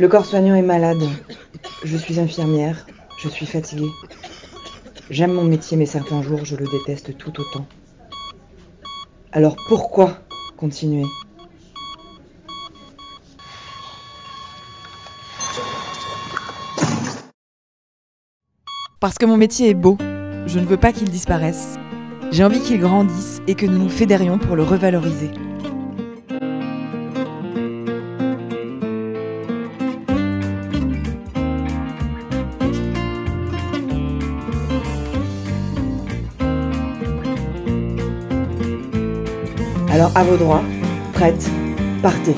Le corps soignant est malade. Je suis infirmière. Je suis fatiguée. J'aime mon métier, mais certains jours, je le déteste tout autant. Alors pourquoi continuer? Parce que mon métier est beau. Je ne veux pas qu'il disparaisse. J'ai envie qu'il grandisse et que nous nous fédérions pour le revaloriser. Alors à vos droits, prête, partez.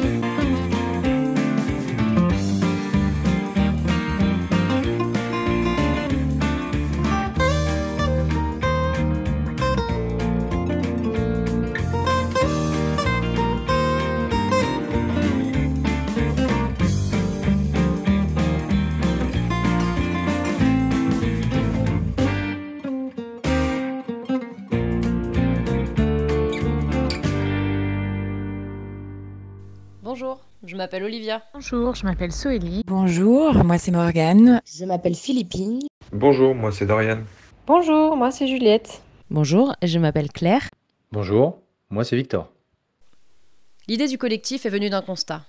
Bonjour, je m'appelle Olivia. Bonjour, je m'appelle Soélie. Bonjour, moi c'est Morgane. Je m'appelle Philippine. Bonjour, moi c'est Dorian. Bonjour, moi c'est Juliette. Bonjour, je m'appelle Claire. Bonjour, moi c'est Victor. L'idée du collectif est venue d'un constat.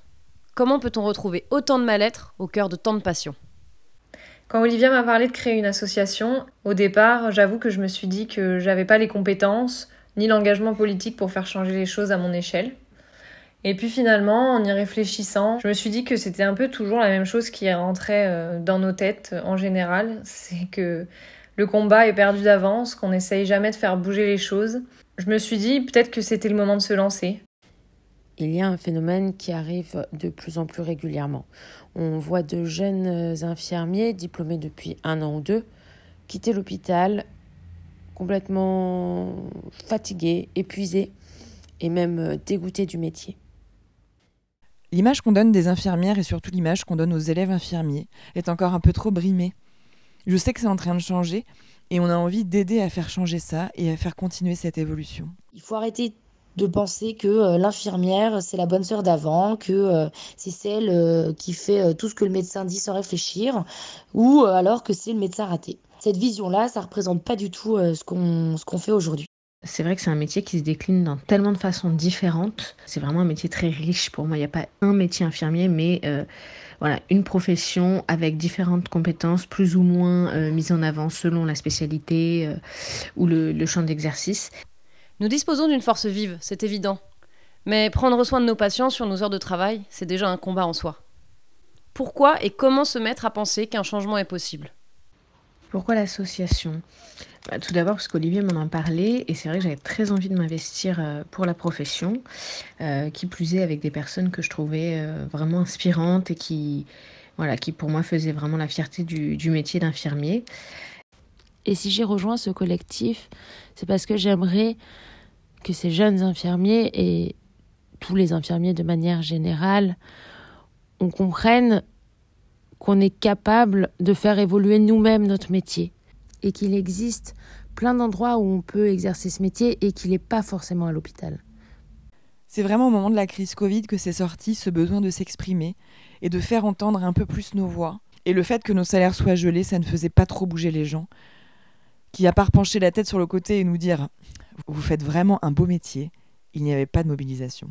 Comment peut-on retrouver autant de mal-être au cœur de tant de passion Quand Olivia m'a parlé de créer une association, au départ, j'avoue que je me suis dit que j'avais pas les compétences ni l'engagement politique pour faire changer les choses à mon échelle. Et puis finalement, en y réfléchissant, je me suis dit que c'était un peu toujours la même chose qui rentrait euh, dans nos têtes euh, en général. C'est que le combat est perdu d'avance, qu'on n'essaye jamais de faire bouger les choses. Je me suis dit peut-être que c'était le moment de se lancer. Il y a un phénomène qui arrive de plus en plus régulièrement. On voit de jeunes infirmiers diplômés depuis un an ou deux quitter l'hôpital complètement fatigués, épuisés et même dégoûtés du métier. L'image qu'on donne des infirmières et surtout l'image qu'on donne aux élèves infirmiers est encore un peu trop brimée. Je sais que c'est en train de changer et on a envie d'aider à faire changer ça et à faire continuer cette évolution. Il faut arrêter de penser que euh, l'infirmière, c'est la bonne sœur d'avant, que euh, c'est celle euh, qui fait tout ce que le médecin dit sans réfléchir, ou alors que c'est le médecin raté. Cette vision-là, ça ne représente pas du tout ce qu'on ce qu'on fait aujourd'hui. C'est vrai que c'est un métier qui se décline dans tellement de façons différentes. C'est vraiment un métier très riche pour moi. Il n'y a pas un métier infirmier, mais euh, voilà, une profession avec différentes compétences plus ou moins euh, mises en avant selon la spécialité euh, ou le, le champ d'exercice. Nous disposons d'une force vive, c'est évident. Mais prendre soin de nos patients sur nos heures de travail, c'est déjà un combat en soi. Pourquoi et comment se mettre à penser qu'un changement est possible? Pourquoi l'association? Bah, Tout d'abord parce qu'Olivier m'en a parlé et c'est vrai que j'avais très envie de m'investir euh, pour la profession, euh, qui plus est avec des personnes que je trouvais euh, vraiment inspirantes et qui, voilà, qui pour moi faisaient vraiment la fierté du, du métier d'infirmier. Et si j'ai rejoint ce collectif, c'est parce que j'aimerais que ces jeunes infirmiers et tous les infirmiers de manière générale, on comprenne qu'on est capable de faire évoluer nous-mêmes notre métier et qu'il existe plein d'endroits où on peut exercer ce métier et qu'il n'est pas forcément à l'hôpital. C'est vraiment au moment de la crise Covid que s'est sorti ce besoin de s'exprimer et de faire entendre un peu plus nos voix. Et le fait que nos salaires soient gelés, ça ne faisait pas trop bouger les gens, qui à part pencher la tête sur le côté et nous dire vous faites vraiment un beau métier, il n'y avait pas de mobilisation.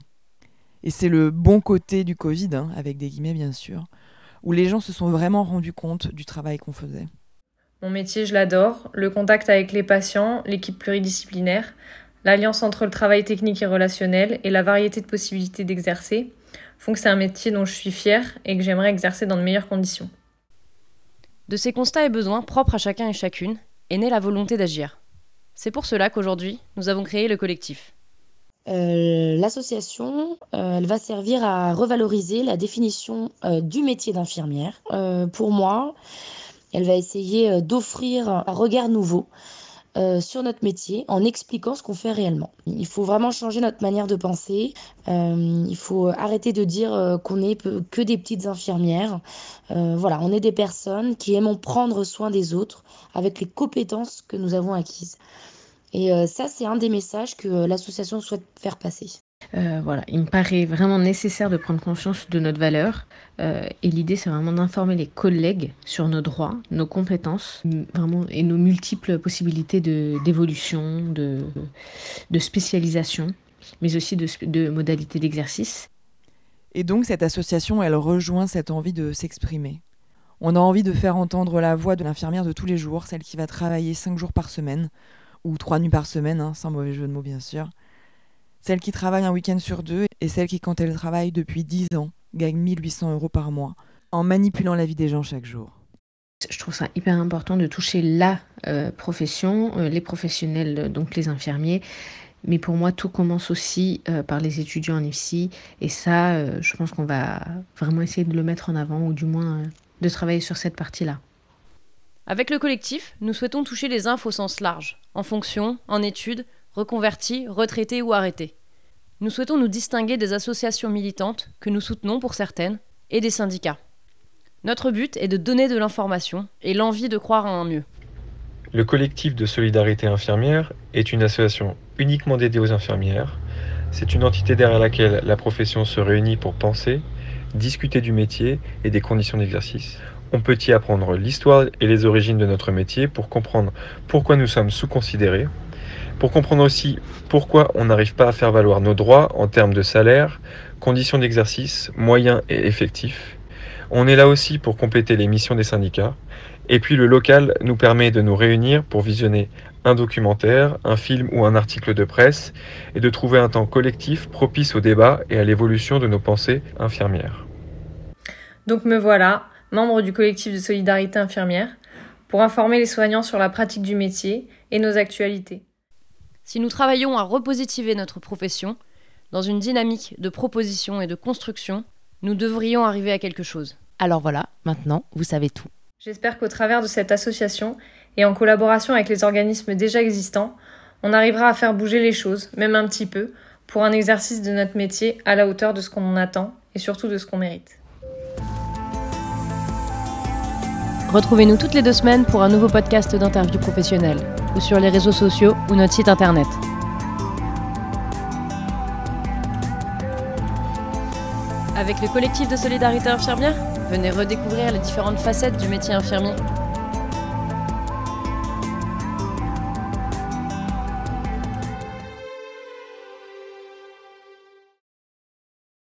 Et c'est le bon côté du Covid, hein, avec des guillemets bien sûr, où les gens se sont vraiment rendus compte du travail qu'on faisait. Mon métier, je l'adore. Le contact avec les patients, l'équipe pluridisciplinaire, l'alliance entre le travail technique et relationnel et la variété de possibilités d'exercer font que c'est un métier dont je suis fière et que j'aimerais exercer dans de meilleures conditions. De ces constats et besoins propres à chacun et chacune est née la volonté d'agir. C'est pour cela qu'aujourd'hui, nous avons créé le collectif. Euh, L'association, euh, elle va servir à revaloriser la définition euh, du métier d'infirmière. Pour moi, elle va essayer d'offrir un regard nouveau sur notre métier en expliquant ce qu'on fait réellement. Il faut vraiment changer notre manière de penser. Il faut arrêter de dire qu'on n'est que des petites infirmières. Voilà, on est des personnes qui aimons prendre soin des autres avec les compétences que nous avons acquises. Et euh, ça, c'est un des messages que l'association souhaite faire passer. Euh, voilà, il me paraît vraiment nécessaire de prendre conscience de notre valeur. Euh, et l'idée, c'est vraiment d'informer les collègues sur nos droits, nos compétences, vraiment, et nos multiples possibilités d'évolution, de, de, spécialisation, mais aussi de, de modalités d'exercice. Et donc, cette association, elle rejoint cette envie de s'exprimer. On a envie de faire entendre la voix de l'infirmière de tous les jours, celle qui va travailler cinq jours par semaine, ou trois nuits par semaine, hein, sans mauvais jeu de mots bien sûr celle qui travaille un week-end sur deux et celle qui, quand elle travaille depuis 10 ans, gagne 1800 euros par mois en manipulant la vie des gens chaque jour. Je trouve ça hyper important de toucher la euh, profession, euh, les professionnels, donc les infirmiers. Mais pour moi, tout commence aussi euh, par les étudiants en IFSI. Et ça, je pense qu'on va vraiment essayer de le mettre en avant, ou du moins de travailler sur cette partie-là. Avec le collectif, nous souhaitons toucher les infos au sens large, en fonction, en études, reconvertis, retraités ou arrêtés. Nous souhaitons nous distinguer des associations militantes, que nous soutenons pour certaines, et des syndicats. Notre but est de donner de l'information et l'envie de croire à un mieux. Le collectif de solidarité infirmière est une association uniquement dédiée aux infirmières. C'est une entité derrière laquelle la profession se réunit pour penser, discuter du métier et des conditions d'exercice. On peut y apprendre l'histoire et les origines de notre métier pour comprendre pourquoi nous sommes sous-considérés, pour comprendre aussi pourquoi on n'arrive pas à faire valoir nos droits en termes de salaire, conditions d'exercice, moyens et effectifs. On est là aussi pour compléter les missions des syndicats. Et puis le local nous permet de nous réunir pour visionner un documentaire, un film ou un article de presse et de trouver un temps collectif propice au débat et à l'évolution de nos pensées infirmières. Donc me voilà, membre du collectif de solidarité infirmière, pour informer les soignants sur la pratique du métier et nos actualités. Si nous travaillons à repositiver notre profession, dans une dynamique de proposition et de construction, nous devrions arriver à quelque chose. Alors voilà, maintenant, vous savez tout. J'espère qu'au travers de cette association, et en collaboration avec les organismes déjà existants, on arrivera à faire bouger les choses, même un petit peu, pour un exercice de notre métier à la hauteur de ce qu'on en attend et surtout de ce qu'on mérite. Retrouvez-nous toutes les deux semaines pour un nouveau podcast d'interview professionnelle ou sur les réseaux sociaux ou notre site internet. Avec le collectif de solidarité infirmière, venez redécouvrir les différentes facettes du métier infirmier.